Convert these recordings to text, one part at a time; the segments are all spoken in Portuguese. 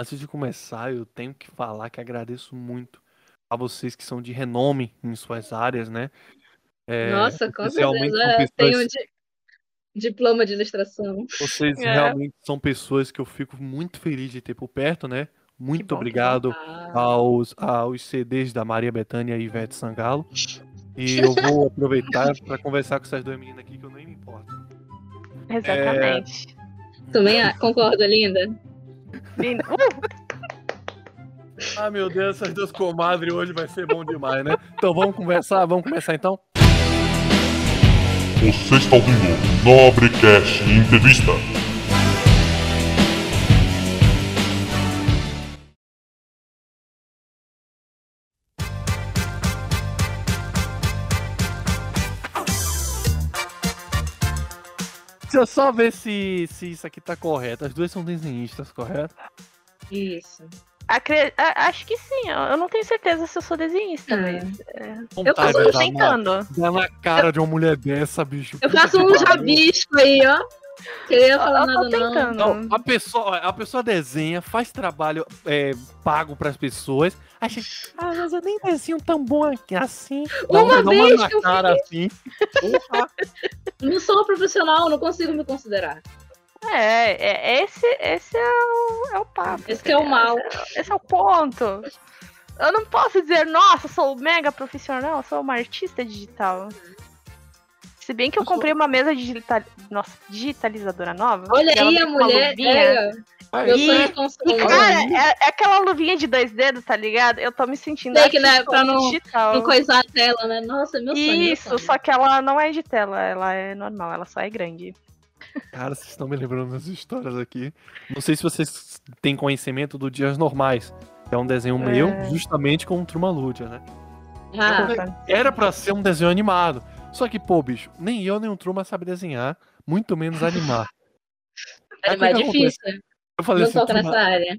Antes de começar, eu tenho que falar que agradeço muito a vocês que são de renome em suas áreas, né? É, Nossa, com certeza. É, Tenho pessoas- di- diploma de ilustração. Vocês É. realmente são pessoas que eu fico muito feliz de ter por perto, né? Muito que obrigado Ah, aos, aos CDs da Maria Bethânia e Ivete Sangalo. E eu vou aproveitar para conversar com essas duas meninas aqui que eu nem me importo. Exatamente. também ah, concordo, linda. Linda. Uh, Ah, meu Deus, essas duas comadres hoje vai ser bom demais, né? Então vamos conversar, vamos começar então? Você está ouvindo Nobrecast Entrevista. Deixa eu só ver se, se isso aqui tá correto. As duas são desenhistas, correto? Isso. acre- a- Acho que sim. Eu eu não tenho certeza se eu sou desenhista, Hum. mas. Eu Eu uma- tentando. Dá na cara de uma mulher dessa, bicho. Eu faço uns pariu. rabiscos aí, ó. Queria falar Eu nada, tô não. tentando. Não, a pessoa, a pessoa desenha, faz trabalho é, pago pras pessoas. Acha, ah, mas eu nem desenho tão bom aqui assim. Uma dá vez na que eu cara assim. Porra. Não sou profissional, não consigo me considerar. É, é, esse, esse é o, é o papo. Esse que é o mal. Esse, esse é o ponto. Eu não posso dizer, nossa, sou mega profissional, eu sou uma artista digital. Se bem que eu Eu sou- comprei uma mesa digital... Nossa, digitalizadora nova. Olha e aí a mulher. luvinha. É, meu Aí, sonho é E, cara, é, é aquela luvinha de dois dedos, tá ligado? Eu tô me sentindo Sei que, né, pra não- digital. Não coisar a tela, né? Nossa, meu sonho. Isso, sonho. só que ela não é de tela, ela é normal, ela só é grande. Cara, vocês estão me lembrando das histórias aqui. Não sei se vocês têm conhecimento do Dias Normais. Que é um desenho É. meu, justamente com o Trumalúdia, né? Ah, Era pra ser um desenho animado. Só que, pô, bicho, nem eu nem o Truma sabe desenhar, muito menos animar. Que é difícil. Eu falei Não assim, Truma, nessa área.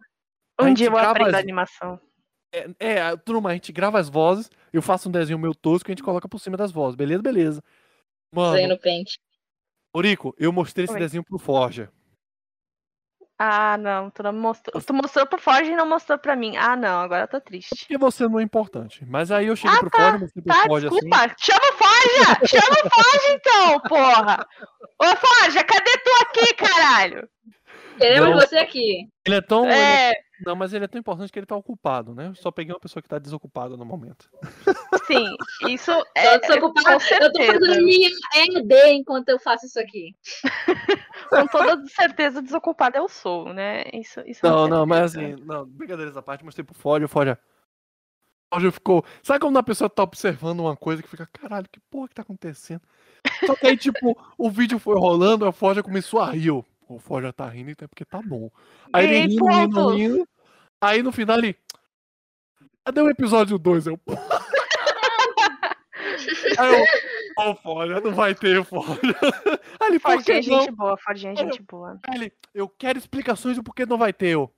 A Um gente dia eu grava aprendo as- animação. é, é, Truma, a gente grava as vozes, eu faço um desenho meu tosco e a gente coloca por cima das vozes. Beleza, beleza. Desenho Mano, no pente. Orico, eu mostrei esse Oi. desenho pro Forja. Ah, não, tu não mostrou. Tu mostrou pro Forge e não mostrou pra mim. Ah, não, agora eu tô triste. Porque você não é importante. Mas aí eu cheguei Ah, pro tá, Forja, mostrei pro Tá, Forja assim. desculpa. Chama o Forja! Chama o Forja então, porra! Ô, Forja, cadê tu aqui, caralho? Queremos Não. você aqui. Ele é tão. ele é- É, Não, mas ele é tão importante que ele tá ocupado, né? Eu só peguei uma pessoa que tá desocupada no momento. sim, isso Eu é. tô desocupada. com certeza. Eu tô fazendo minha ED enquanto eu faço isso aqui. Com toda certeza desocupada eu sou, né? Isso, isso Não, com não, mas assim, não, brincadeiras à parte, mostrei pro o Forja. O Forja ficou. Sabe quando a pessoa tá observando uma coisa que fica, caralho, que porra que tá acontecendo? Só que aí, tipo, o vídeo foi rolando, a Forja começou a rir. O Forja tá rindo, então é porque tá bom. Aí ele rindo, rindo, rindo. Aí no final ele. Cadê o episódio 2? Eu. Aí eu. Ô, Forja, não vai ter, Forja. Aí ele, Fordinha é que não? gente boa, Fordinha é gente boa. Aí ele, eu quero explicações do porquê não vai ter. Eu.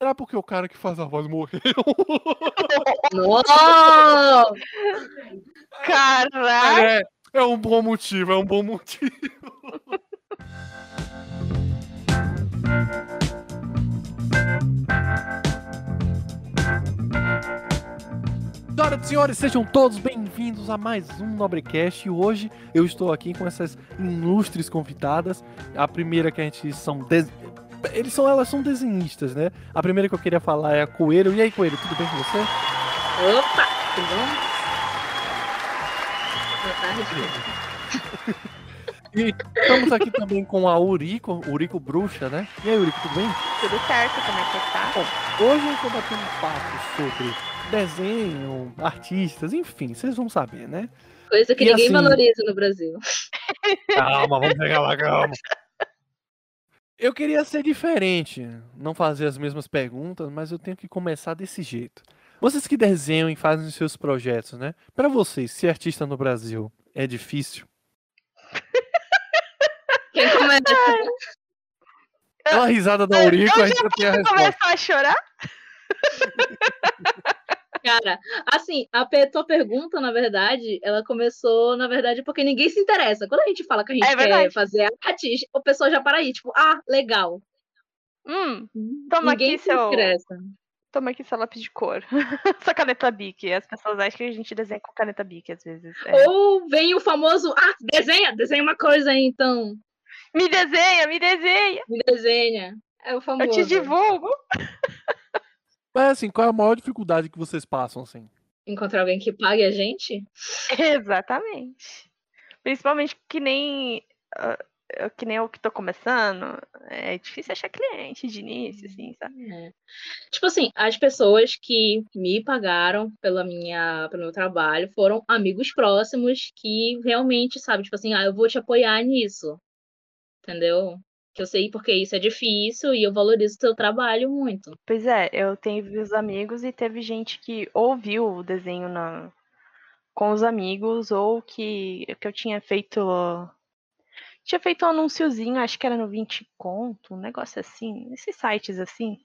Será porque o cara que faz a voz morreu? Nossa! Caralho! é, é um bom motivo, é um bom motivo. Senhoras e senhores, sejam todos bem-vindos a mais um Nobrecast. E hoje eu estou aqui com essas ilustres convidadas. A primeira que a gente são. des- Eles são, elas são desenhistas, né? A primeira que eu queria falar é a Coelho. E aí, Coelho, tudo bem com você? Opa! Tudo bom? Boa tarde. E estamos aqui também com a Urico, Urico Bruxa, né? E aí, Urico, tudo bem? Tudo certo, como é que tá? Hoje eu estou batendo um papo sobre desenho, artistas, enfim, vocês vão saber, né? Coisa que E ninguém assim- valoriza no Brasil. Calma, vamos pegar lá, calma. Eu queria ser diferente, não fazer as mesmas perguntas, mas eu tenho que começar desse jeito. Vocês que desenham e fazem os seus projetos, né? Pra vocês, ser artista no Brasil é difícil? Quem começa? Aquela risada da Eu- Urico, eu a gente já tem a resposta. Começar a chorar? Cara, assim, a tua pergunta, na verdade, ela começou, na verdade, porque ninguém se interessa. Quando a gente fala que a gente É quer fazer arte, o pessoal já para aí, tipo, ah, legal. Hum, toma Ninguém aqui se seu. interessa. Toma aqui seu lápis de cor. Sua caneta Bic. As pessoas acham que a gente desenha com caneta Bic às vezes. É. Ou vem o famoso, ah, desenha, desenha uma coisa aí, então. Me desenha, me desenha. Me desenha. É o famoso. Eu te divulgo. Mas assim, qual é a maior dificuldade que vocês passam, assim? Encontrar alguém que pague a gente? Exatamente. Principalmente que nem. eu- que nem eu que tô começando. É difícil achar cliente de início, assim, sabe? É. Tipo assim, as pessoas que me pagaram pela minha, pelo meu trabalho foram amigos próximos que realmente, sabe, tipo assim, ah, eu vou te apoiar nisso. Entendeu? Que eu sei porque isso é difícil e eu valorizo o teu trabalho muito. Pois é, eu tive os amigos e teve gente que ouviu o desenho na, com os amigos ou que, que eu tinha feito. Tinha feito um anúnciozinho, acho que era no 20 conto, um negócio assim, esses sites assim.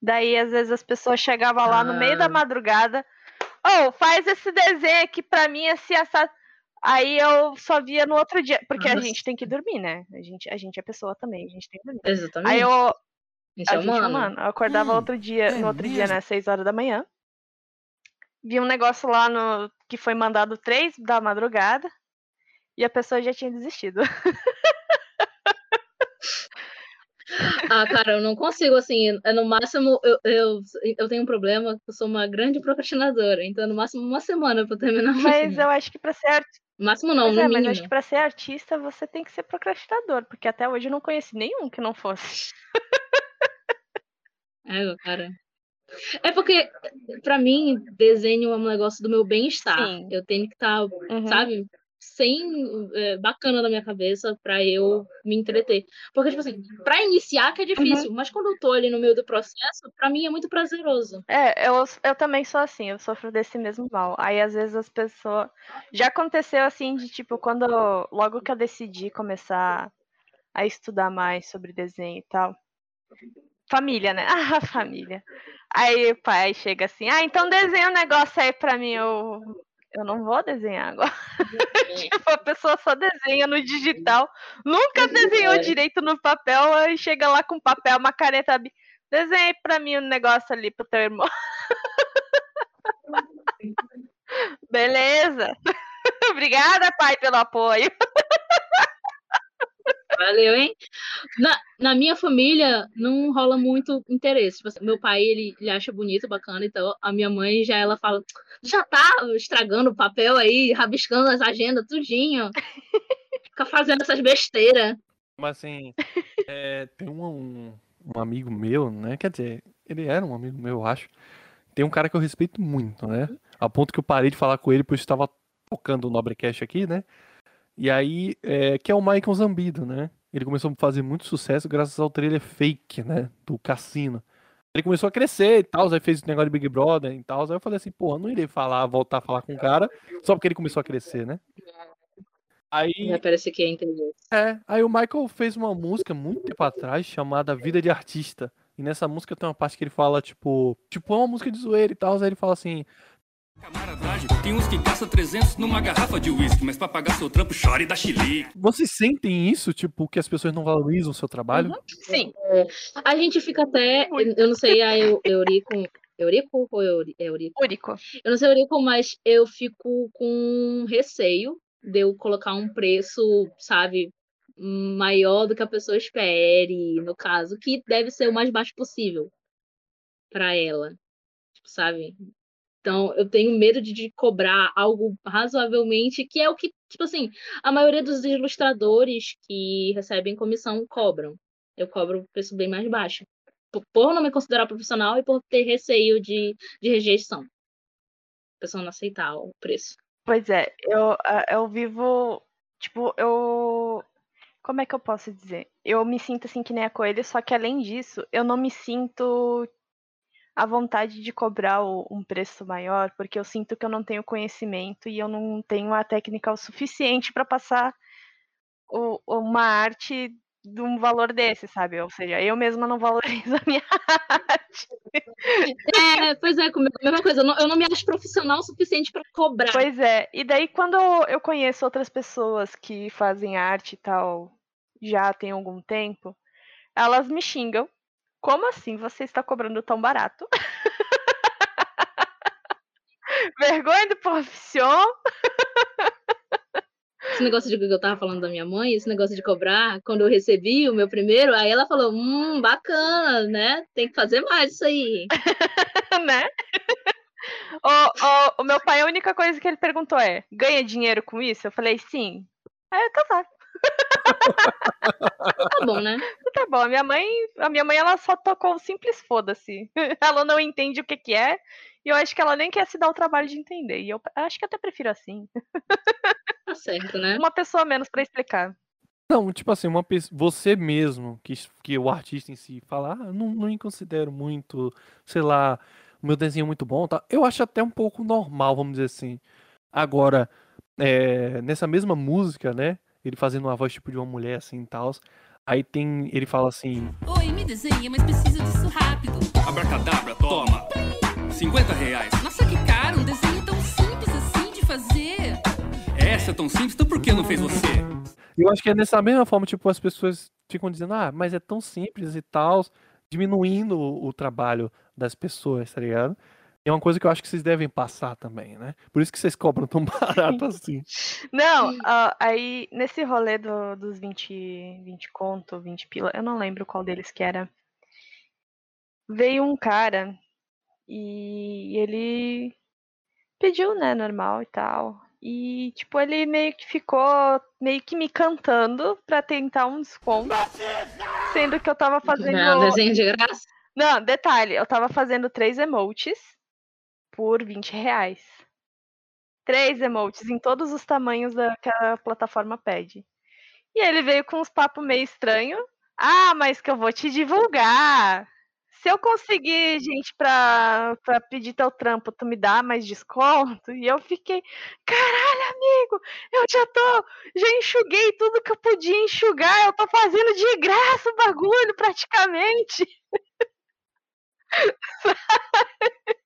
Daí, às vezes, as pessoas chegavam lá no meio da Ah. madrugada. Ô, faz esse desenho aqui pra mim, assim, assado. Aí eu só via no outro dia, porque a Nossa. gente tem que dormir, né? A gente, a gente é pessoa também, a gente tem que dormir. Exatamente. Aí eu, A a é gente é humano. humano. Eu acordava Hum, outro dia, é no outro dia, mesmo? né, 6 horas da manhã. Vi um negócio lá no que foi mandado 3 da madrugada e a pessoa já tinha desistido. Ah, cara, eu não consigo, assim, é no máximo, eu, eu, eu tenho um problema, eu sou uma grande procrastinadora, então no máximo uma semana pra terminar Mas eu acho que pra ser Máximo não, no é, mas mínimo. acho que para ser artista você tem que ser procrastinador, porque até hoje eu não conheci nenhum que não fosse. É, cara. É porque, pra mim, desenho é um negócio do meu bem-estar. Eu tenho que estar, Uhum. sabe, sem é, bacana na minha cabeça pra eu me entreter. Porque, tipo assim, pra iniciar que é Uhum. difícil, mas quando eu tô ali no meio do processo, pra mim é muito prazeroso. É, eu, eu também sou assim, eu sofro desse mesmo mal. Aí às vezes as pessoas. Já aconteceu assim de tipo, quando eu- logo que eu decidi começar a estudar mais sobre desenho e tal. Família, né? Ah, família. Aí o pai chega assim, ah, então desenha um negócio aí pra mim. Eu, eu não vou desenhar agora. tipo, a pessoa só desenha no digital, nunca desenhou É. direito no papel, aí chega lá com papel, uma caneta. aí pra mim um negócio ali pro teu irmão. Beleza. Obrigada, pai, pelo apoio. Valeu, hein? Na, na minha família não rola muito interesse. Tipo assim, meu pai, ele, ele acha bonito, bacana, então a minha mãe já ela fala, já tá estragando o papel aí, rabiscando as agendas, tudinho. Fica fazendo essas besteiras. Mas assim, é, tem um, um, um amigo meu, né? Quer dizer, ele era um amigo meu, eu acho. Tem um cara que eu respeito muito, né? A ponto que eu parei de falar com ele, pois estava tocando o Nobrecast aqui, né? E aí, é, que é o Michael Zambido, né? Ele começou a fazer muito sucesso graças ao trailer fake, né? Do Cassino. Ele começou a crescer e tal, aí fez o negócio de Big Brother e tal. Aí eu falei assim, eu não irei falar, voltar a falar com o cara só porque ele começou a crescer, né? Aí, Vai parecer que é interesse. é, aí o Michael fez uma música muito tempo atrás chamada Vida de Artista. E nessa música tem uma parte que ele fala, tipo, tipo, é uma música de zoeira e tal. Aí ele fala assim: Camaradagem, tem uns que gastam 300 numa garrafa de uísque, mas pra pagar seu trampo chora e dá chilique. Vocês sentem isso, tipo, que as pessoas não valorizam o seu trabalho? Sim. A gente fica até, eu não sei a Eu- Eurico, Eurico ou Euri- Eurico? Único. Eu não sei Eurico, mas eu fico com receio de eu colocar um preço, sabe, maior do que a pessoa espere, no caso, que deve ser o mais baixo possível para ela, tipo, sabe? Então, eu tenho medo de, cobrar algo razoavelmente, que é o que, tipo assim, a maioria dos ilustradores que recebem comissão cobram. Eu cobro um preço bem mais baixo. Por, por não me considerar profissional e por ter receio de, de rejeição. A pessoa não aceitar o preço. Pois é, eu, eu vivo. Tipo, eu. Como é que eu posso dizer? Eu me sinto assim que nem a coelho, só que além disso, eu não me sinto à vontade de cobrar o- um preço maior, porque eu sinto que eu não tenho conhecimento e eu não tenho a técnica o suficiente para passar o- uma arte de um valor desse, sabe? Ou seja, eu mesma não valorizo a minha arte. É, pois é, comigo, a mesma coisa. Eu não, eu não me acho profissional o suficiente para cobrar. Pois é, e daí quando eu conheço outras pessoas que fazem arte e tal, já tem algum tempo, elas me xingam Como assim você está cobrando tão barato? Vergonha do profissão. Esse negócio de que eu tava falando da minha mãe, esse negócio de cobrar, quando eu recebi o meu primeiro, aí ela falou: hum, bacana, né? Tem que fazer mais isso aí. né? O, o, o meu pai, a única coisa que ele perguntou é: ganha dinheiro com isso? Eu falei, sim. Aí eu tá Tá bom, né? Tá bom, a minha mãe, a minha mãe ela só tocou um simples foda-se. Ela não entende o que que é, e eu acho que ela nem quer se dar o trabalho de entender. E eu acho que até prefiro assim. Tá certo, né? Uma pessoa menos pra explicar. Não, tipo assim, uma pessoa, você mesmo, que, que o artista em si fala, ah, não, não me considero muito, sei lá, o meu desenho é muito bom, tá? Eu acho até um pouco normal, vamos dizer assim. Agora, é, nessa mesma música, né? Ele fazendo uma voz tipo de uma mulher assim e tal. Aí tem. Ele fala assim. Oi, me desenha, mas preciso disso rápido. Abracadabra, toma. 50 reais. Nossa, que caro, um desenho tão simples assim de fazer. Essa é tão simples, então por que não fez você? Eu acho que é dessa mesma forma, tipo, as pessoas ficam dizendo, ah, mas é tão simples e tal, diminuindo o, o trabalho das pessoas, tá ligado? E é uma coisa que eu acho que vocês devem passar também, né? Por isso que vocês cobram tão barato assim. Não, ah, aí nesse rolê do- dos 20, 20 conto, 20 pila, eu não lembro qual deles que era. Veio um cara e ele pediu, né, normal e tal. E, tipo, ele meio que ficou meio que me cantando pra tentar um desconto. Sendo que eu tava fazendo. É, desenho de graça. Não, detalhe, eu tava fazendo três emotes por 20 reais. Três emotes em todos os tamanhos da, que a plataforma pede. E ele veio com uns papos meio estranho. Ah, mas que eu vou te divulgar. Se eu conseguir gente pra, pra pedir teu trampo, tu me dá mais desconto? E eu fiquei, caralho, amigo, eu já tô, já enxuguei tudo que eu podia enxugar, eu tô fazendo de graça o bagulho praticamente.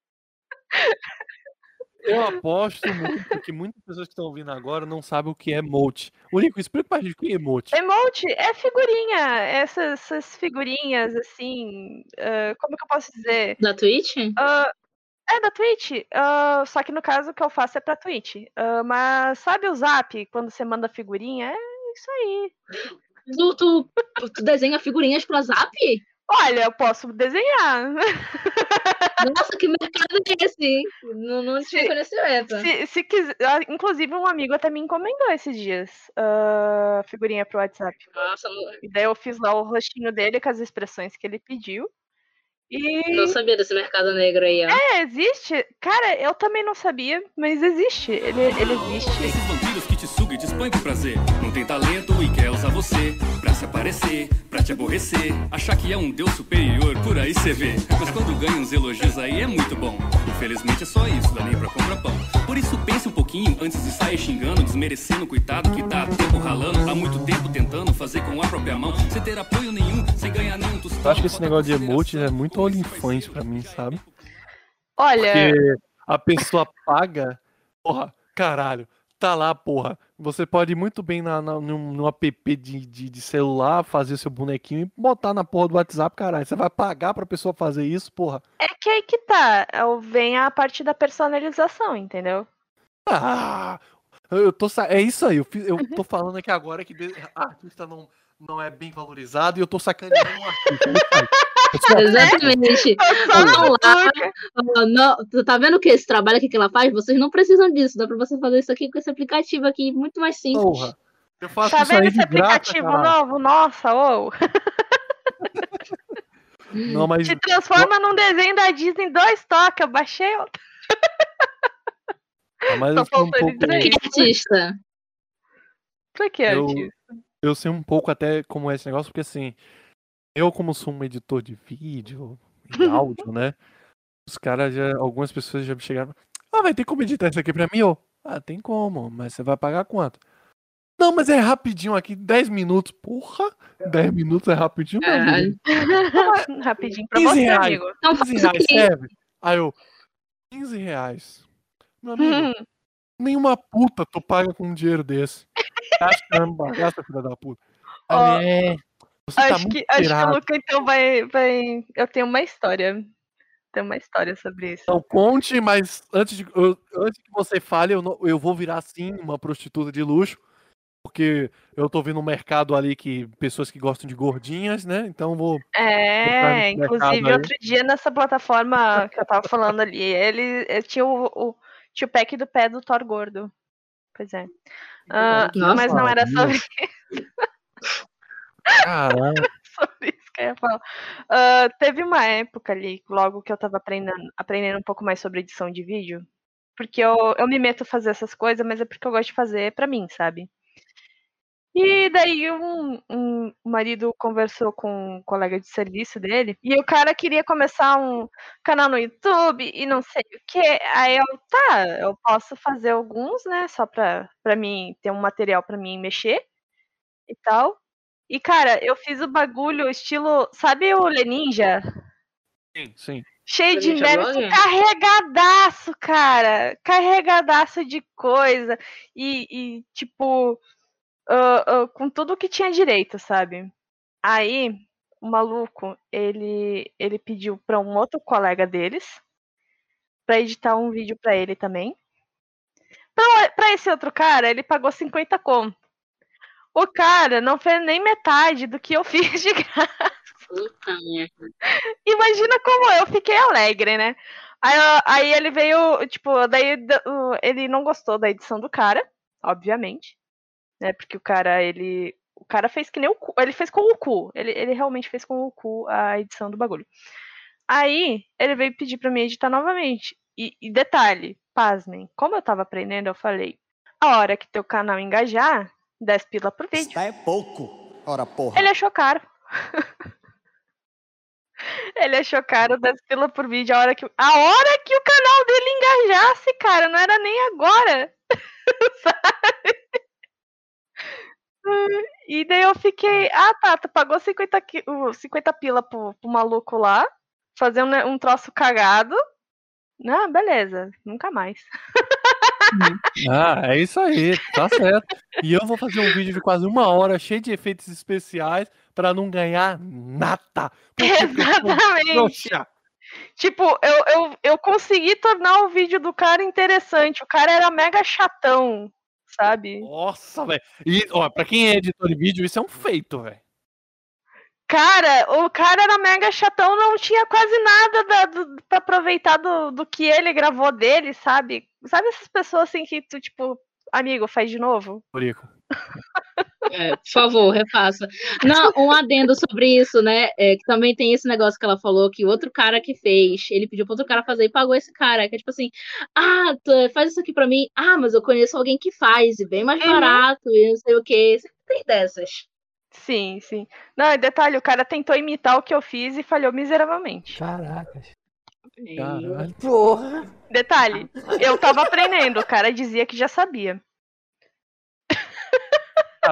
Eu aposto muito que muitas pessoas que estão ouvindo agora não sabem o que é emote. O Nico, explica pra gente o que é emote. Emote é figurinha, essas, essas figurinhas assim, ah, como que eu posso dizer? Da Twitch? Ah, é da Twitch, ah, só que no caso o que eu faço é pra Twitch. Mas sabe o Zap, quando você manda figurinha? É isso aí. Tu, tu, tu desenha figurinhas pra Zap? Olha, eu posso desenhar. Nossa, que mercado é esse? hein? Não, não tinha Se- conhecimento. Se, se quiser, ah, inclusive um amigo até me encomendou esses dias ah, figurinha pro WhatsApp. Nossa, não, E daí eu fiz lá o rostinho dele com as expressões que ele pediu. E não sabia desse mercado negro aí, ó. É, existe. Cara, eu também não sabia, mas existe. Ele, ele existe. Esses vampiros que te e te expõem por prazer. Não tem talento e quer usar você pra se aparecer, pra te aborrecer. Achar que é um deus superior, por aí cê vê. Mas quando ganha uns elogios aí é muito bom. Infelizmente é só isso, dá nem pra comprar pão. Por isso pense um pouquinho antes de sair xingando, desmerecendo o coitado que tá há tempo ralando, há muito tempo tentando fazer com a própria mão, sem ter apoio nenhum, sem ganhar nenhum tostão. Eu acho que esse negócio de emote é muito OnlyFans pra mim, sabe? Olha, Porque a pessoa paga, porra, caralho, tá lá, porra. Você pode muito bem na, na, num, num app de, de, de celular fazer seu bonequinho e botar na porra do WhatsApp, caralho. Você vai pagar pra pessoa fazer isso, porra? é que aí que tá. é Vem a parte da personalização, entendeu? Ah! Eu tô. É isso aí, eu, fiz- eu tô falando aqui agora que artista não, não é bem valorizado e eu tô sacaneando um artista. sou- Exatamente. Vamos não lá. não, tu tá vendo que esse trabalho aqui que ela faz? Vocês não precisam disso. Dá pra você fazer isso aqui com esse aplicativo aqui, muito mais simples. Porra. Eu faço Tá isso aí vendo esse de graça, aplicativo caralho. novo? Nossa, ô! Não, mas Te transforma num desenho da Disney dois toques. Eu baixei. ó. mas Só eu um pouco. dizer Que artista. Pra que, Eu- artista? Eu sei um pouco até como é esse negócio, porque assim, eu como sou um editor de vídeo e áudio, né? Os caras já, algumas pessoas já me chegaram, ah, vai ter como editar isso aqui pra mim? Eu, ah, tem como, mas você vai pagar quanto? Não, mas é rapidinho aqui, 10 minutos. Porra, 10 minutos é rapidinho, amigo. Caralho. Rapidinho pra 15 você, reais. amigo. Então 15 faz reais serve? Aí eu, 15 reais. Meu amigo, Hum, nenhuma puta tu paga com um dinheiro desse. Acha que vai me bagaça, filha da puta. Aí, é, Você tá Acho muito que, acho que o. Luca então vai, vai. Eu tenho uma história. Tenho uma história sobre isso. Então conte, mas antes, de, eu- antes que você fale, eu, não- eu vou virar sim uma prostituta de luxo. Porque eu tô vendo um mercado ali que pessoas que gostam de gordinhas, né? Então vou. É, inclusive outro dia nessa plataforma que eu tava falando ali, ele, ele tinha o, o, pack do pé do Thor gordo. Pois é. Ah, Nossa. mas não era sobre, Caralho. sobre isso que eu ia falar. Ah, teve uma época ali, logo que eu tava aprendendo, aprendendo um pouco mais sobre edição de vídeo. Porque eu, eu me meto a fazer essas coisas, mas é porque eu gosto de fazer pra mim, sabe? E daí um, um o marido conversou com um colega de serviço dele e o cara queria começar um canal no YouTube e não sei o que. Aí eu, tá, eu posso fazer alguns, né? Só pra, pra mim ter um material pra mim mexer e tal. E, cara, eu fiz o bagulho estilo, sabe o Leninja? Sim, sim. Cheio de Leninja mérito, carregadaço, cara. Carregadaço de coisa. E, e, tipo, ah, com tudo que tinha direito, sabe? Aí, o maluco, ele, ele pediu pra um outro colega deles pra editar um vídeo pra ele também. Pra, pra esse outro cara, ele pagou 50 conto. O cara não fez nem metade do que eu fiz de graça. Puta merda. Imagina como eu fiquei alegre, né? Aí, aí ele veio, tipo, daí ele não gostou da edição do cara, obviamente. Né? Porque o cara, ele. O cara fez que nem o cu. Ele fez com o cu. Ele, ele realmente fez com o cu a edição do bagulho. Aí ele veio pedir pra mim editar novamente. E, e detalhe, pasmem, como eu tava aprendendo, eu falei: a hora que teu canal engajar, 10 pila por vídeo. Está é pouco. Ora, porra. Ele achou caro. Ele achou caro 10 pila por vídeo a hora que, a hora que o canal dele engajasse, cara, não era nem agora. Sabe? E daí eu fiquei, ah tá, tu pagou 50, qui- o 50 pila pro, pro maluco lá, fazer um, um troço cagado. Não, beleza, nunca mais. Ah, é isso aí, tá certo. E eu vou fazer um vídeo de quase uma hora, cheio de efeitos especiais, pra não ganhar nada. Exatamente. Tipo, eu, eu, eu consegui tornar o vídeo do cara interessante. O cara era mega chatão, sabe? Nossa, velho. E, ó, pra quem é editor de vídeo, isso é um feito, velho. Cara, o cara era mega chatão, não tinha quase nada da, do, pra aproveitar do, do que ele gravou dele, sabe? Sabe essas pessoas assim que tu, tipo, amigo, faz de novo? Eurico. É, por favor, refaça. Não, um adendo sobre isso, né? É, que também tem esse negócio que ela falou que o outro cara que fez, ele pediu para outro cara fazer e pagou esse cara. Que é tipo assim: ah, tu faz isso aqui pra mim. Ah, mas eu conheço alguém que faz, e bem mais Uhum. barato, e não sei o que. Sempre tem dessas. Sim, sim. Não, e detalhe, o cara tentou imitar o que eu fiz e falhou miseravelmente. Caracas. Caralho. Porra. Detalhe, eu tava aprendendo, o cara dizia que já sabia.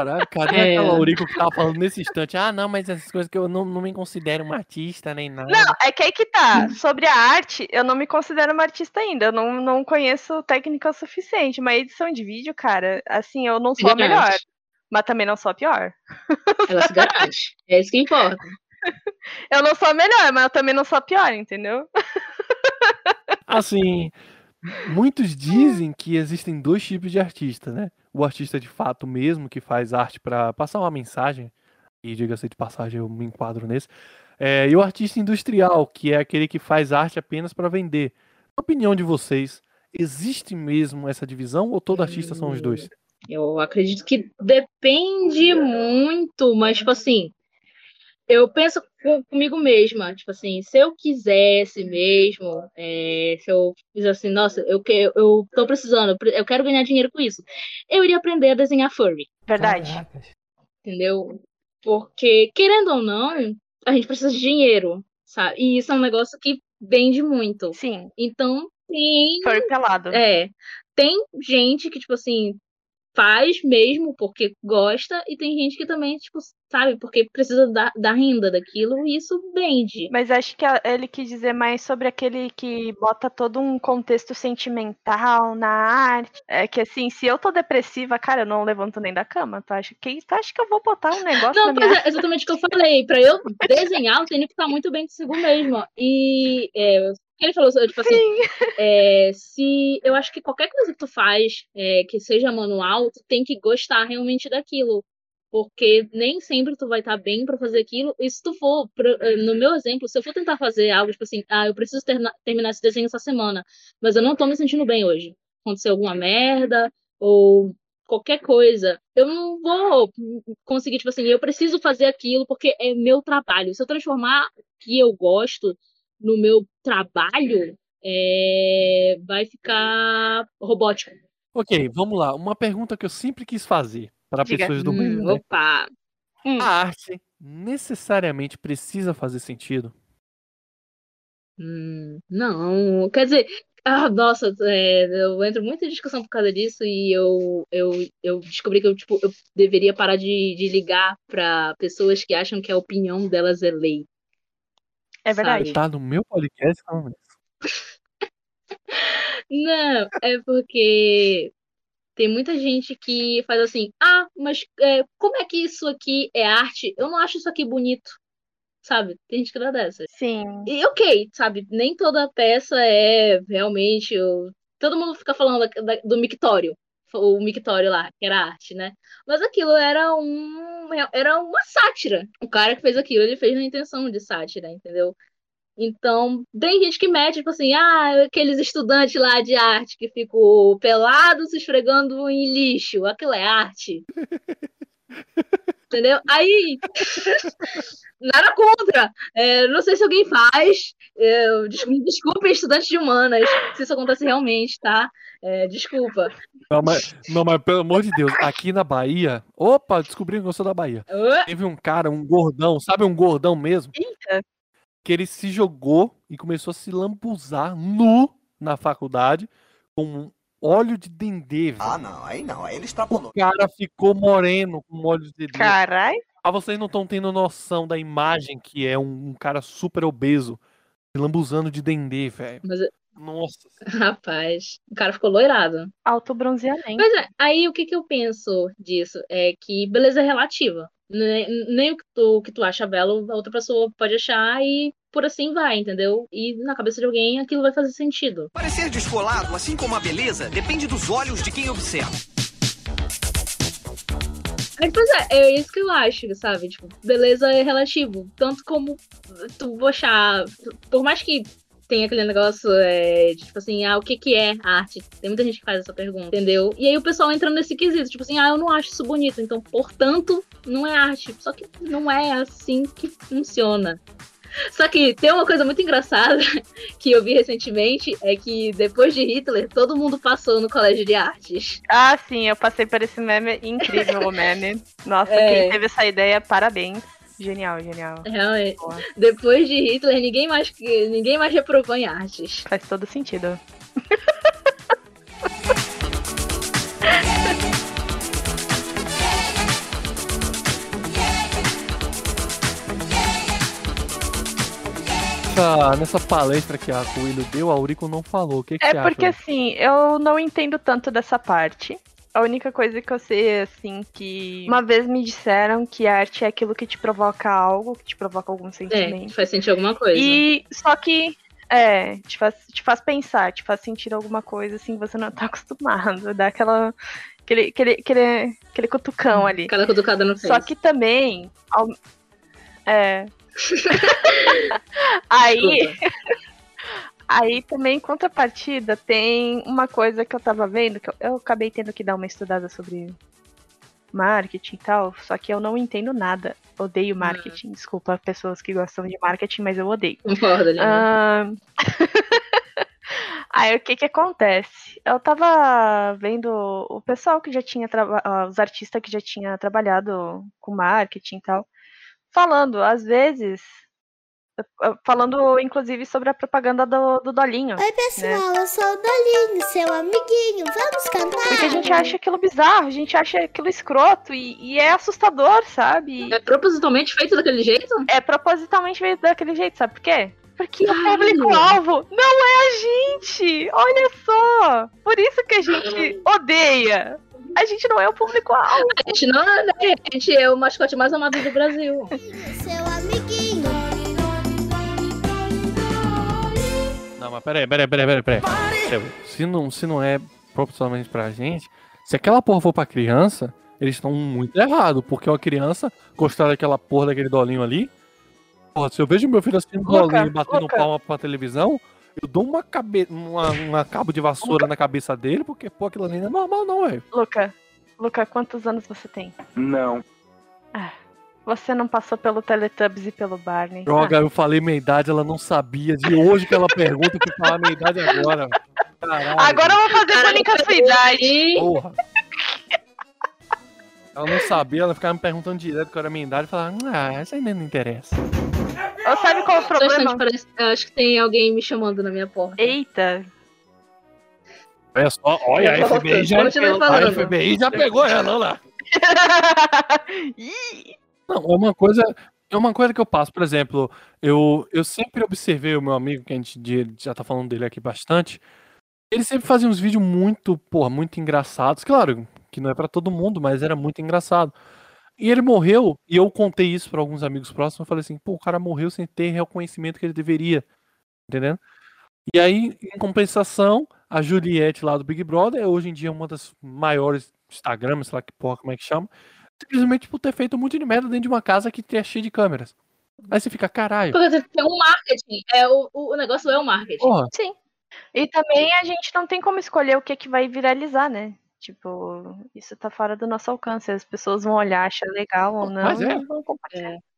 Caralho, cadê É. aquela Eurico que tava falando nesse instante? Ah, não, mas essas coisas que eu não, não me considero uma artista nem nada. Não, é que aí que tá. Sobre a arte, eu não me considero uma artista ainda. Eu não, não conheço técnica o suficiente. Mas edição de vídeo, cara, assim, eu não sou a melhor. Mas também não sou a pior. Ela se garante. É isso que importa. Eu não sou a melhor, mas eu também não sou a pior, entendeu? Assim, muitos dizem que existem dois tipos de artista, né? O artista de fato mesmo, que faz arte pra passar uma mensagem, e diga-se de passagem, eu me enquadro nesse. É, e o artista industrial, que é aquele que faz arte apenas para vender. Na opinião de vocês, existe mesmo essa divisão ou todo artista são os dois? Eu acredito que depende muito, mas, tipo assim, eu penso com- comigo mesma, tipo assim, se eu quisesse mesmo, é, se eu fizesse assim, nossa, eu, que, eu tô precisando, eu quero ganhar dinheiro com isso, eu iria aprender a desenhar furry, Verdade. Caracas. entendeu? Porque, querendo ou não, a gente precisa de dinheiro, sabe? E isso é um negócio que vende muito. Sim, Então, tem foi pelado. é, tem gente que, tipo assim, faz mesmo porque gosta, e tem gente que também, tipo, sabe, porque precisa da, da renda daquilo, e isso vende. Mas acho que ele quis dizer mais sobre aquele que bota todo um contexto sentimental na arte. É que assim, se eu tô depressiva, cara, eu não levanto nem da cama. Tu acha que, tu acha que eu vou botar um negócio Não, pois é, exatamente o que eu falei. Pra eu desenhar, eu tenho que estar muito bem consigo mesma. E é, ele falou, tipo assim, é, se eu acho que qualquer coisa que tu faz, é, que seja manual, tu tem que gostar realmente daquilo. Porque nem sempre tu vai estar bem pra fazer aquilo. E se tu for, eh, no meu exemplo, se eu for tentar fazer algo, tipo assim, ah, eu preciso terna- terminar esse desenho essa semana, mas eu não tô me sentindo bem hoje. Aconteceu alguma merda, ou qualquer coisa, eu não vou conseguir, tipo assim, eu preciso fazer aquilo porque é meu trabalho. Se eu transformar o que eu gosto no meu trabalho, é, vai ficar robótico. Ok, vamos lá. Uma pergunta que eu sempre quis fazer para Diga. pessoas do meio. Hum, né? opa! Hum. A arte necessariamente precisa fazer sentido? Hum, não, quer dizer, ah, nossa, é, eu entro muito em discussão por causa disso e eu, eu, eu descobri que eu, tipo, eu deveria parar de, de ligar para pessoas que acham que a opinião delas é lei. É verdade. Você tá no meu podcast falando isso. Não, é porque tem muita gente que faz assim, ah, mas é, como é que isso aqui é arte? Eu não acho isso aqui bonito, sabe? Tem gente que dá dessa. Sim. E ok, sabe? Nem toda peça é realmente. o- Todo mundo fica falando da- da- do mictório, o mictório lá, que era arte, né? Mas aquilo era um, era uma sátira. O cara que fez aquilo, ele fez na intenção de sátira, entendeu? Então, tem gente que mete, tipo assim, ah, aqueles estudantes lá de arte que ficam pelados se esfregando em lixo, aquilo é arte. Entendeu? Aí, nada contra. É, não sei se alguém faz. É, des- me desculpem, estudantes de humanas, se isso acontece realmente, tá? É, desculpa. Não mas, não, mas pelo amor de Deus, aqui na Bahia. Opa, descobri que eu sou da Bahia. Ah, Teve um cara, um gordão, sabe um gordão mesmo? Eita. Que ele se jogou e começou a se lambuzar nu na faculdade com um óleo de dendê, velho. Ah, não, aí não, aí ele O extrapolou. cara ficou moreno com óleo de dendê. Carai. Ah, vocês não estão tendo noção da imagem que é um, um cara super obeso se lambuzando de dendê, velho. Mas, Nossa. rapaz, o cara ficou loirado. Autobronzeamento. Mas é, aí o que que eu penso disso? É que beleza é relativa. Nem, nem o que tu, o que tu acha belo, a outra pessoa pode achar e por assim vai, entendeu? E na cabeça de alguém aquilo vai fazer sentido. Parecer descolado, assim como a beleza, depende dos olhos de quem observa. Aí, pois é, é isso que eu acho, sabe? Tipo, beleza é relativo. Tanto como tu achar. Por mais que tenha aquele negócio é, de, tipo assim, ah, o que que é arte? Tem muita gente que faz essa pergunta, entendeu? E aí o pessoal entra nesse quesito, tipo assim, ah, eu não acho isso bonito, então, portanto, não é arte. Só que não é assim que funciona. Só que tem uma coisa muito engraçada que eu vi recentemente, é que depois de Hitler, todo mundo passou no colégio de artes. Ah, sim, eu passei por esse meme. Incrível o meme. Nossa, É. quem teve essa ideia, parabéns. Genial, genial. Realmente. Boa. Depois de Hitler, ninguém mais, ninguém mais reprovou em artes. Faz todo sentido. Nessa, nessa palestra que a Coelho deu, a Aurico não falou. O que, que você É acha? porque assim, eu não entendo tanto dessa parte. A única coisa que eu sei é assim que uma vez me disseram que arte é aquilo que te provoca algo, que te provoca algum É, sentimento. faz sentir alguma coisa. E só que é, te faz, te faz pensar, te faz sentir alguma coisa assim que você não tá acostumado. Dá aquela aquele aquele aquele, aquele cutucão ali. Cada cutucada no Só que também ao- é Aí. Aí também, em contrapartida, tem uma coisa que eu tava vendo, que eu, eu acabei tendo que dar uma estudada sobre marketing e tal, só que eu não entendo nada. Odeio marketing. Desculpa pessoas que gostam de marketing, mas eu odeio. Ahn, Aí o que que acontece? Eu tava vendo o pessoal que já tinha ah, os artistas que já tinha trabalhado com marketing e tal, falando, às vezes Falando, inclusive, sobre a propaganda do, do Dolinho. Oi, pessoal, eu sou o Dolinho, seu amiguinho. Vamos cantar? Porque a gente acha aquilo bizarro, a gente acha aquilo escroto e, e é assustador, sabe? É propositalmente feito daquele jeito? É propositalmente feito daquele jeito, sabe por quê? Porque o público-alvo não é a gente! Olha só! Por isso que a gente odeia! A gente não é o público-alvo! A gente não é, né? A gente é o mascote mais amado do Brasil. Seu amiguinho. Não, mas peraí, peraí, peraí, peraí, peraí. Se não, se não é proporcionalmente pra gente, se aquela porra for pra criança, eles estão muito errados, porque uma criança gostar daquela porra daquele dolinho ali. Porra, se eu vejo meu filho assistindo Luca, dolinho e batendo Luca. palma pra televisão, eu dou uma, cabe... uma, uma cabo de vassoura na cabeça dele, porque, pô, aquilo ali não é normal, não, velho. Luca, Luca, quantos anos você tem? Não. Você não passou pelo Teletubbies e pelo Barney. Droga, eu falei minha idade, ela não sabia. De hoje que ela pergunta, eu fui falar minha idade agora. Caralho. Ah, agora eu vou fazer Caralho, bullying com a sua idade. Porra. Ela não sabia, ela ficava me perguntando direto qual era a minha idade e falava, ah, isso ainda não interessa. Ou sabe qual é o problema? parece. eu Acho que tem alguém me chamando na minha porta. Eita, Olha só, olha, a FBI já, a. FBI já pegou ela, olha lá. Ih, Não, é uma coisa, é uma coisa que eu passo, por exemplo, eu, eu sempre observei o meu amigo, que a gente já tá falando dele aqui bastante, ele sempre fazia uns vídeos muito, porra, muito engraçados, claro, que não é pra todo mundo, mas era muito engraçado. E ele morreu, e eu contei isso pra alguns amigos próximos, eu falei assim, pô, o cara morreu sem ter reconhecimento que ele deveria, entendendo? E aí, em compensação, a Juliette lá do Big Brother, hoje em dia é uma das maiores Instagrams, sei lá que porra, como é que chama, simplesmente por ter feito muito de merda dentro de uma casa que é cheia de câmeras. Aí você fica, caralho, Porque tem um marketing. É, o, o negócio é o marketing. porra, sim. E também a gente não tem como escolher o que, que vai viralizar, né? Tipo, isso tá fora do nosso alcance. As pessoas vão olhar, achar legal ou não. Mas é. e vão compartilhar. mas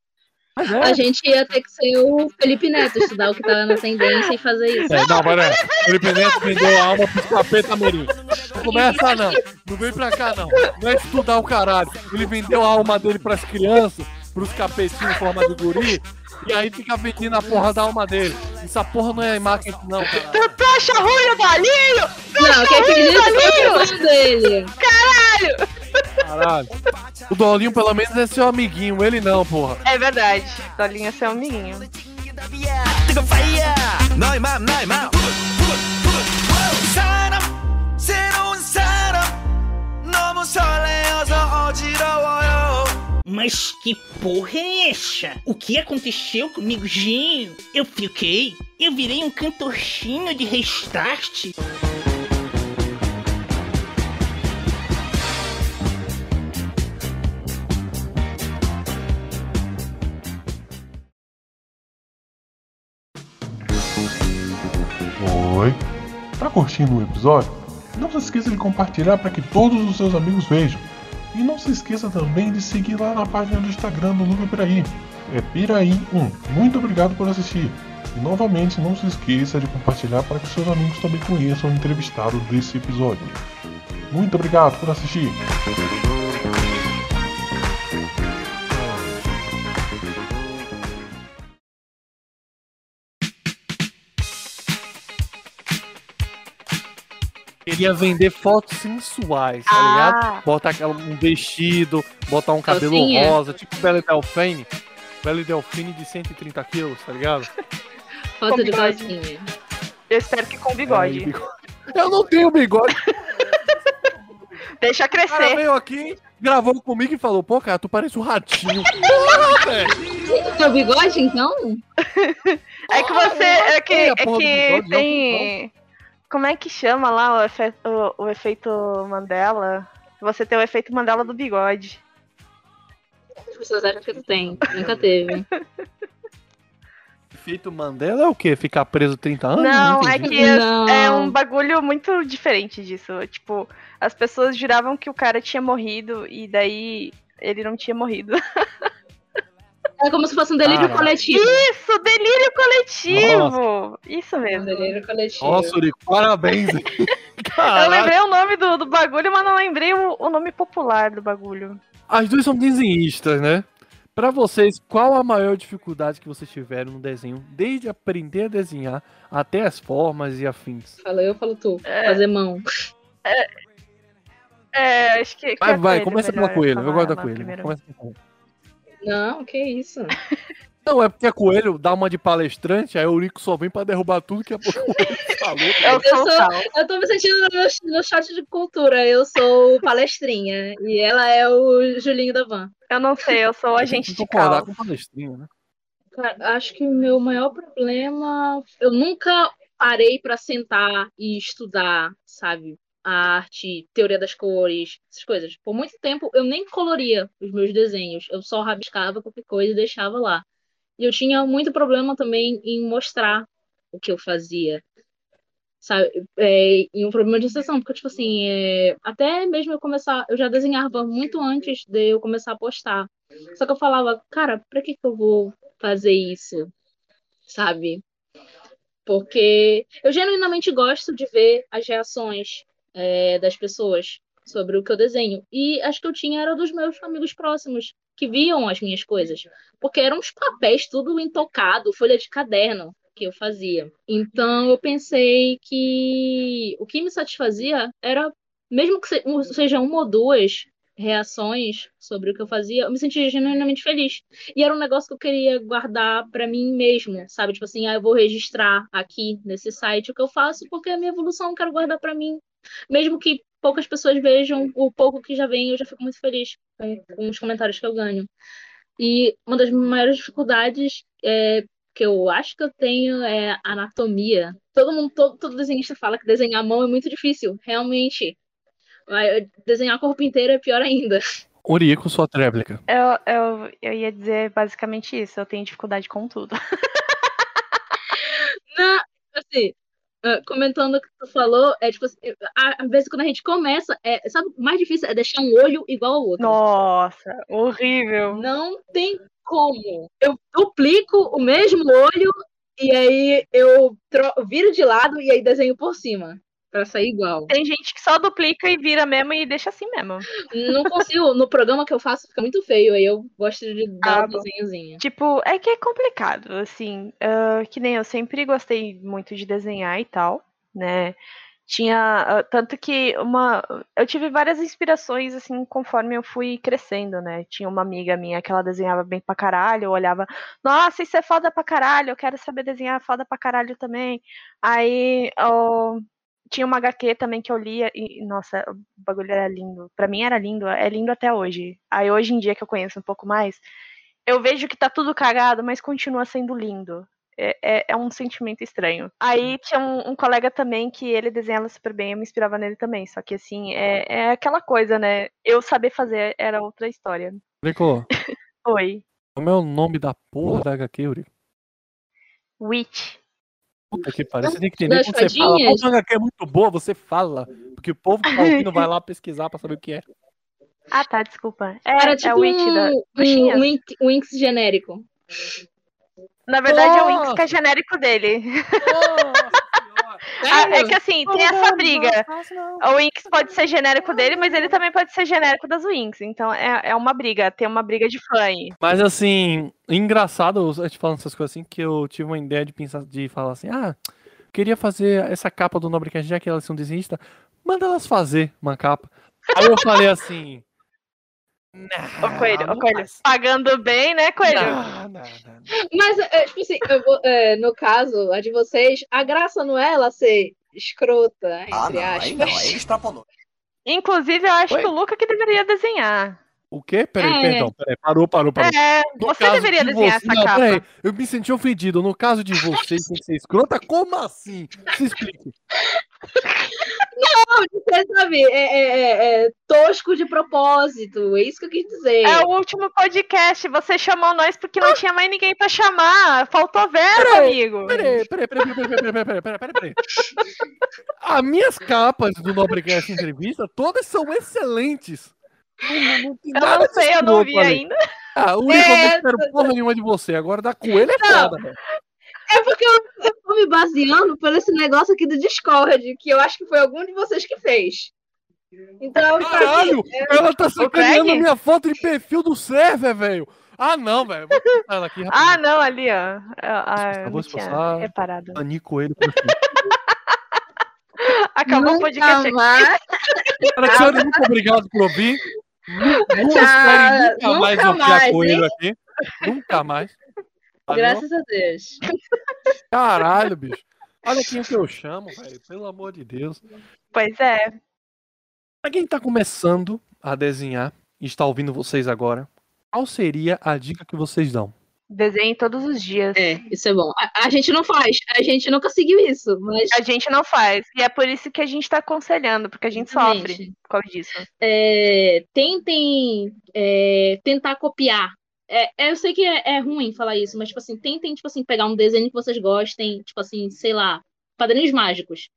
é. A gente ia ter que ser o Felipe Neto, estudar o que tá na tendência e fazer isso. É, não, mas é. Felipe Neto vendeu a alma pros capeta Amorim. Não começa não. Não vem pra cá não. Não é estudar o caralho. Ele vendeu a alma dele pras crianças, pros capetinhos em forma de guri. E aí fica vendendo a porra da alma dele. Essa porra não é marketing não, cara. Acha ruim o Dolinho? Não, quem acredita foi o fã dele. Caralho. Caralho. O Dolinho, pelo menos, é seu amiguinho, ele não, porra. É verdade. Dolinho é seu amiguinho. Mas que porra é essa? O que aconteceu comigo, Ginho? Eu fiquei? Eu virei um cantorchinho de restart? Curtindo o episódio? Não se esqueça de compartilhar para que todos os seus amigos vejam. E não se esqueça também de seguir lá na página do Instagram do Luca Piraí. É Piraí1. Muito obrigado por assistir. E novamente não se esqueça de compartilhar para que seus amigos também conheçam o entrevistado desse episódio. Muito obrigado por assistir. Queria vender fotos sensuais, tá Ah. ligado? Botar aquela- um vestido, botar um cabelo Calcinha. rosa, tipo Belle Delfine. Belle Delfine de 130 quilos, tá ligado? Foto de bigode. calcinha. Eu espero que com bigode. Aí, bigode. Eu não tenho bigode. Deixa O cara crescer. veio aqui, gravou comigo e falou, pô, cara, tu parece um ratinho. Porra, velho. Seu bigode, então? É que você. É que, é que tem. Como é que chama lá o, efe- o- o efeito Mandela? Você tem o efeito Mandela do bigode. As pessoas acham que tu tem. Nunca teve. Efeito Mandela é o quê? Ficar preso 30 anos? Não, é entendi. que é- Não. é um bagulho muito diferente disso. Tipo, as pessoas juravam que o cara tinha morrido e daí ele não tinha morrido. É como se fosse um delírio coletivo. Isso, delírio coletivo! Isso Um mesmo. delírio coletivo. Nossa, Urico, parabéns. Eu lembrei o nome do, do bagulho, mas não lembrei o, o nome popular do bagulho. As duas são desenhistas, né? Pra vocês, qual a maior dificuldade que vocês tiveram no desenho, desde aprender a desenhar até as formas e afins? Fala eu, falo tu. É. Fazer mão. É, acho que. Vai, vai, Coelho começa pela coelho. Eu gosto da primeiro. Começa com coelho. Não, que isso. Não, é porque a coelho dá uma de palestrante, aí o Eurico só vem pra derrubar tudo que a o coelho falou. Eu Eu sou. Eu tô me sentindo no, no chat de cultura. Eu sou palestrinha. E ela é o Julinho da Van. Eu não sei, eu sou que agente de caos. com palestrinha, né? Cara, acho que o meu maior problema. Eu nunca parei pra sentar e estudar, sabe? Arte, teoria das cores, essas coisas. Por muito tempo eu nem coloria os meus desenhos. Eu só rabiscava qualquer coisa e deixava lá. E eu tinha muito problema também em mostrar o que eu fazia. Sabe? É, e um problema de sessão, porque, tipo assim, é, até mesmo eu começar, eu já desenhava muito antes de eu começar a postar. Só que eu falava, cara, pra que que eu vou fazer isso? Sabe? Porque eu genuinamente gosto de ver as reações é, das pessoas sobre o que eu desenho. E acho que eu tinha era dos meus amigos próximos, que viam as minhas coisas. Porque eram uns papéis tudo intocado, folha de caderno que eu fazia. Então eu pensei que o que me satisfazia era, mesmo que se- seja uma ou duas reações sobre o que eu fazia, eu me sentia genuinamente feliz. E era um negócio que eu queria guardar pra mim mesmo, sabe? Tipo assim, ah, eu vou registrar aqui nesse site o que eu faço, porque é a minha evolução eu quero guardar pra mim. Mesmo que poucas pessoas vejam, o pouco que já vem, eu já fico muito feliz com, com os comentários que eu ganho. E uma das maiores dificuldades é, que eu acho que eu tenho é anatomia. Todo mundo, todo, todo desenhista fala que desenhar a mão é muito difícil, realmente. Vai, Desenhar o corpo inteiro é pior ainda. Eurico, sua tréplica. Eu, eu, eu ia dizer basicamente isso, eu tenho dificuldade com tudo. Não, assim, ah, comentando o que tu falou, é tipo assim, às vezes quando a gente começa, é, sabe, o mais difícil é deixar um olho igual ao outro. Nossa, horrível. Não tem como. Eu duplico o mesmo olho e aí eu viro de lado e aí desenho por cima. Pra sair igual. Tem gente que só duplica e vira mesmo e deixa assim mesmo. Não consigo. No programa que eu faço fica muito feio. Aí eu gosto de dar Ah, um desenhozinho. Tipo, é que é complicado, assim. ah, que nem eu sempre gostei muito de desenhar e tal, né? Tinha. ah, tanto que uma. Eu tive várias inspirações, assim, conforme eu fui crescendo, né? Tinha uma amiga minha que ela desenhava bem pra caralho, eu olhava, nossa, isso é foda pra caralho, eu quero saber desenhar foda pra caralho também. Aí. ó, tinha uma HQ também que eu lia e, nossa, o bagulho era lindo. Pra mim era lindo, é lindo até hoje. Aí hoje em dia que eu conheço um pouco mais, eu vejo que tá tudo cagado, mas continua sendo lindo. É, é, é um sentimento estranho. Aí tinha um, um colega também que ele desenhava super bem, eu me inspirava nele também. Só que assim, é, é aquela coisa, né? Eu saber fazer era outra história. Eurico, Oi. como é o nome da porra da HQ, Eurico? Witch. Puta que pariu, você tem que entender quando você fala, a HQ é muito boa, você fala. Porque o povo que tá ouvindo vai lá pesquisar pra saber o que é. Ah, tá, desculpa. É, Era é tipo o Witch da. um, bruxinhas. um, Wink- um Winx genérico. Na verdade, é o Winx que é genérico dele. Ah, é que assim, tem essa briga. O Winx pode ser genérico dele, mas ele também pode ser genérico das Winx. Então é, é uma briga, tem uma briga de fã aí. Mas assim, engraçado a gente falando essas coisas assim, que eu tive uma ideia de pensar, de falar assim, ah, queria fazer essa capa do Nobrecast, já que elas são desenhistas, manda elas fazer uma capa. Aí eu falei assim. Ô, Coelho, não ô, Coelho. faz- Pagando bem, né, Coelho? Não, não, não. Mas, é, tipo assim, eu vou- é, no caso, a de vocês, a graça não é ela ser escrota, Ah, entre não, aí aspas. não, aí extrapolou. Inclusive, eu acho Oi? que o Luca que deveria desenhar. O quê? Peraí, É. perdão, peraí, parou, parou, parou. É, No você caso deveria de desenhar você- essa não, capa. peraí, eu me senti ofendido. No caso de vocês, tem que ser escrota, como assim? Se explique. Você sabe, é, é- é- é tosco de propósito, é isso que eu quis dizer. É o último podcast. Você chamou nós porque não tinha mais ninguém pra chamar. Faltou verbo, Peraí, amigo. Peraí, peraí, peraí, peraí, peraí, peraí, peraí, peraí, peraí, peraí. As minhas capas do Nobrecast entrevista, todas são excelentes. Não, não, não Eu de sei, eu não vi ali. ainda. Ah, o único eu não É, espero porra nenhuma de você. Agora da coelho é Não. foda, velho. É porque eu, eu tô me baseando por esse negócio aqui do Discord, que eu acho que foi algum de vocês que fez. Então, Caralho, ela tá sacaneando minha foto de perfil do server, velho. Ah, não, velho. Ela aqui Ah, não, ali, ó. Ah, Eu eu vou expulsar. reparado. Banir coelho por aqui. Acabou o podcast aqui. mais. Senhores, muito obrigado por ouvir. Não Tchau. nunca mais Nunca mais, coelho aqui. Nunca mais. Valeu? Graças a Deus. Caralho, bicho. Olha quem que eu chamo, velho. Pelo amor de Deus. Pois é. Pra quem tá começando a desenhar e está ouvindo vocês agora, qual seria a dica que vocês dão? Desenhe todos os dias. É, isso é bom. A, a gente não faz, a gente não conseguiu isso, mas A gente não faz. E é por isso que a gente tá aconselhando, porque a gente sofre Exatamente. por causa disso. é, tentem é, tentar copiar. É, é, eu sei que é, é ruim falar isso, mas tipo assim, tentem tipo assim pegar um desenho que vocês gostem, tipo assim, sei lá, padrinhos mágicos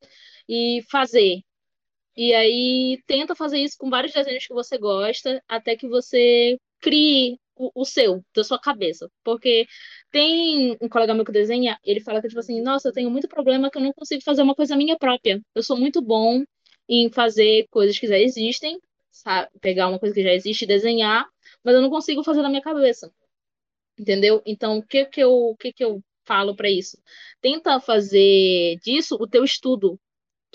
e fazer. E aí tenta fazer isso com vários desenhos que você gosta, até que você crie o, seu, da sua cabeça. Porque tem um colega meu que desenha, ele fala que tipo assim, nossa, eu tenho muito problema que eu não consigo fazer uma coisa minha própria. Eu sou muito bom em fazer coisas que já existem, sabe? Pegar uma coisa que já existe e desenhar, mas eu não consigo fazer na minha cabeça. Entendeu? Então, o que que eu, que que eu falo para isso? Tenta fazer disso o teu estudo.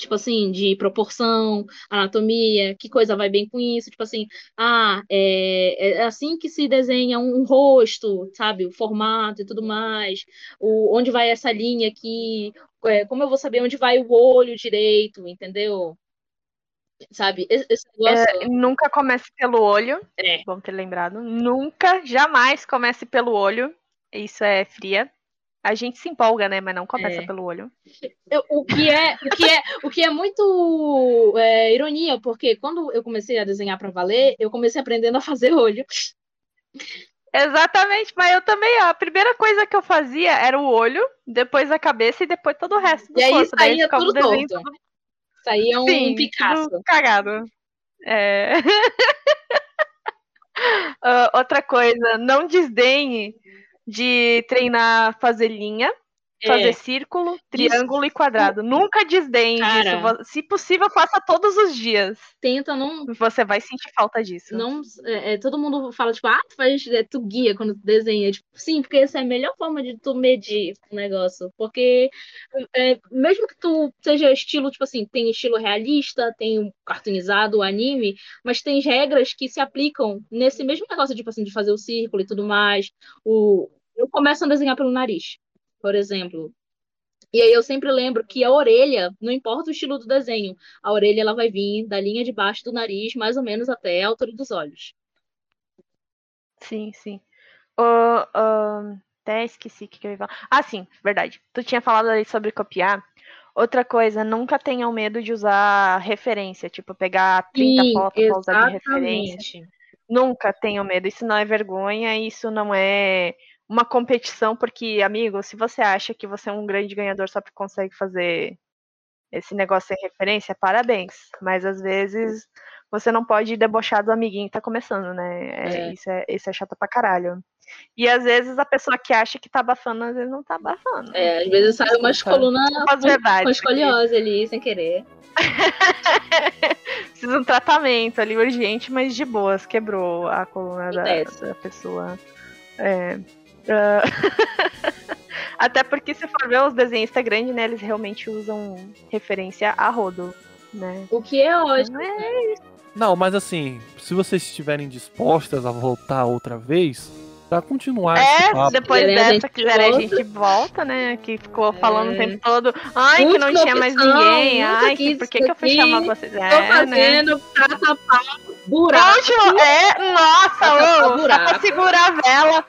Tipo assim, de proporção, anatomia, que coisa vai bem com isso. Tipo assim, ah, é, é assim que se desenha um rosto, sabe? O formato e tudo mais. O, onde vai essa linha aqui? É, como eu vou saber onde vai o olho direito, entendeu? Sabe? Esse, esse negócio. É, nunca comece pelo olho. É. Bom ter lembrado. Nunca, jamais comece pelo olho. Isso é fria. A gente se empolga, né? Mas não começa É. pelo olho. Eu- o que é, o que é, o que é muito é, ironia, porque quando eu comecei a desenhar para valer, eu comecei aprendendo a fazer olho. Exatamente, mas eu também, ó, a primeira coisa que eu fazia era o olho, depois a cabeça e depois todo o resto do E aí corpo. Daí saía ficava tudo desenho torto. Saía um Sim, Picasso. cagado. É. Ah, outra coisa, não desdenhe de treinar fazer linha, fazer É, círculo, triângulo e quadrado. Nunca desdenhe Cara. disso. Se possível, faça todos os dias. tenta não Você vai sentir falta disso. não é, é, todo mundo fala tipo ah tu faz é, tu guia quando tu desenha tipo sim porque essa é a melhor forma de tu medir o negócio porque é, mesmo que tu seja estilo tipo assim tem estilo realista tem cartoonizado anime mas tem regras que se aplicam nesse mesmo negócio tipo assim de fazer o círculo e tudo mais o eu começo a desenhar pelo nariz por exemplo e aí eu sempre lembro que a orelha, não importa o estilo do desenho, a orelha ela vai vir da linha de baixo do nariz, mais ou menos até a altura dos olhos. Sim, sim. Até esqueci o que eu ia falar. Ah, sim, verdade. Tu tinha falado ali sobre copiar. Outra coisa, nunca tenham medo de usar referência, tipo, pegar 30 Sim, fotos pra usar de referência. Nunca tenham medo, isso não é vergonha, isso não é uma competição, porque, amigo, se você acha que você é um grande ganhador só porque consegue fazer esse negócio sem referência, parabéns. Mas às vezes você não pode debochar do amiguinho que tá começando, né? É, É. Isso, é, isso é chato pra caralho. E às vezes a pessoa que acha que tá abafando, às vezes não tá abafando. É, às vezes sai umas Desculpa. colunas com, aqui. escoliose ali, sem querer. Precisa de um tratamento ali urgente, mas de boas, quebrou a coluna da, da pessoa. É. ah, Até porque se for ver os desenhistas grandes, né, eles realmente usam referência a rodo, né? O que é ótimo. Não, mas assim, se vocês estiverem dispostas a voltar outra vez, pra continuar esse É, papo, depois a dessa, quiserem, a gente volta, né? Que ficou falando É. o tempo todo. Ai, que não tinha mais ninguém. Ai, que, por que, que eu fui chamar vocês? Tô É, né? fazendo pra tapar buraco. Último, é, nossa, Pra ô, dá pra segurar a vela.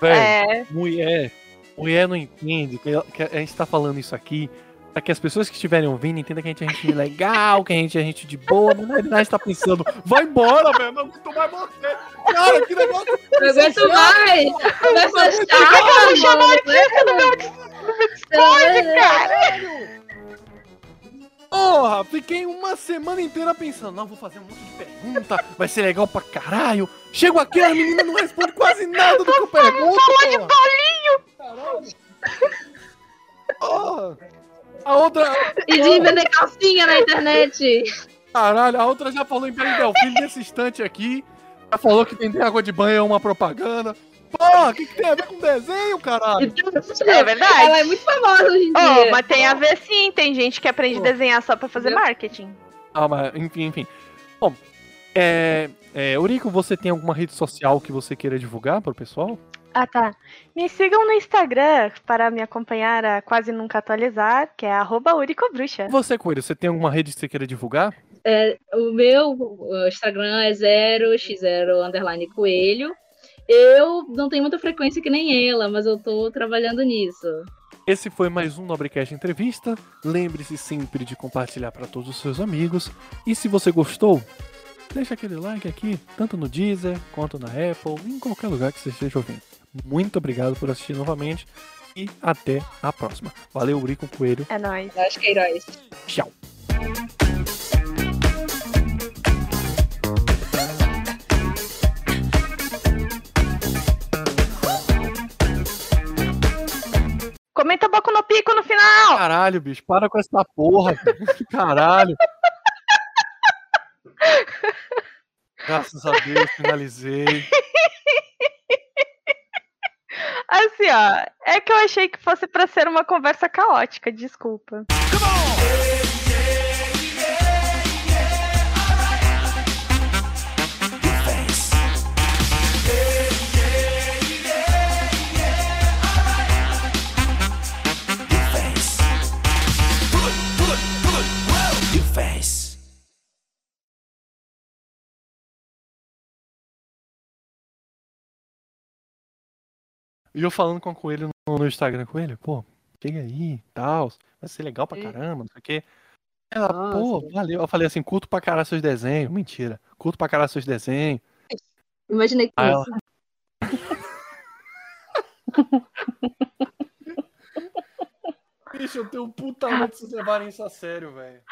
Velho, É, mulher, mulher não entende que, que a gente tá falando isso aqui pra que as pessoas que estiverem ouvindo entendam que a gente é gente legal, que a gente é gente de boa, mas na verdade tá pensando, vai embora, velho, não aguento mais você. Cara, que negócio. Não aguento mais! Eu vou chamar mano. Fiquei uma semana inteira pensando, não, vou fazer um monte de pergunta, vai ser legal pra caralho. Chego aqui, a menina não responde quase nada do que eu pergunto. Falar de bolinho. Porra. A outra. E de vender calcinha na internet. Caralho, a outra já falou em Bela Delfim nesse instante aqui. Já falou que vender água de banho é uma propaganda. Porra, o que, que tem a ver com desenho, caralho? É verdade. Ela é muito famosa hoje em Oh, dia. mas tem a ver sim, tem gente que aprende a desenhar só pra fazer marketing. Ah, mas enfim, enfim. Bom, é, é, Eurico, você tem alguma rede social que você queira divulgar pro pessoal? Ah, tá. Me sigam no Instagram para me acompanhar a quase nunca atualizar, que é arroba uricobruxa. Você, Coelho, você tem alguma rede que você queira divulgar? É, o meu o Instagram é 0x0 underline coelho. Eu não tenho muita frequência que nem ela, mas eu tô trabalhando nisso. Esse foi mais um Nobrecast Entrevista. Lembre-se sempre de compartilhar para todos os seus amigos. E se você gostou, deixa aquele like aqui, tanto no Deezer quanto na Apple, em qualquer lugar que você esteja ouvindo. Muito obrigado por assistir novamente e até a próxima. Valeu, Urico Coelho. É nóis. Acho que é heróis. Final! Caralho, bicho, para com essa porra. Caralho. Graças a Deus, finalizei. Assim, ó, é que eu achei que fosse pra ser uma conversa caótica, desculpa. E eu falando com o Coelho no, no Instagram, Coelho, pô, chega aí, tal, vai ser legal pra caramba, não sei o quê. Ela, Nossa. pô, valeu. Eu falei assim, curto pra caralho seus desenhos. Mentira, curto pra caralho seus desenhos. Imaginei que ela, isso. Bicho, eu tenho puta medo de vocês levarem isso a sério, velho.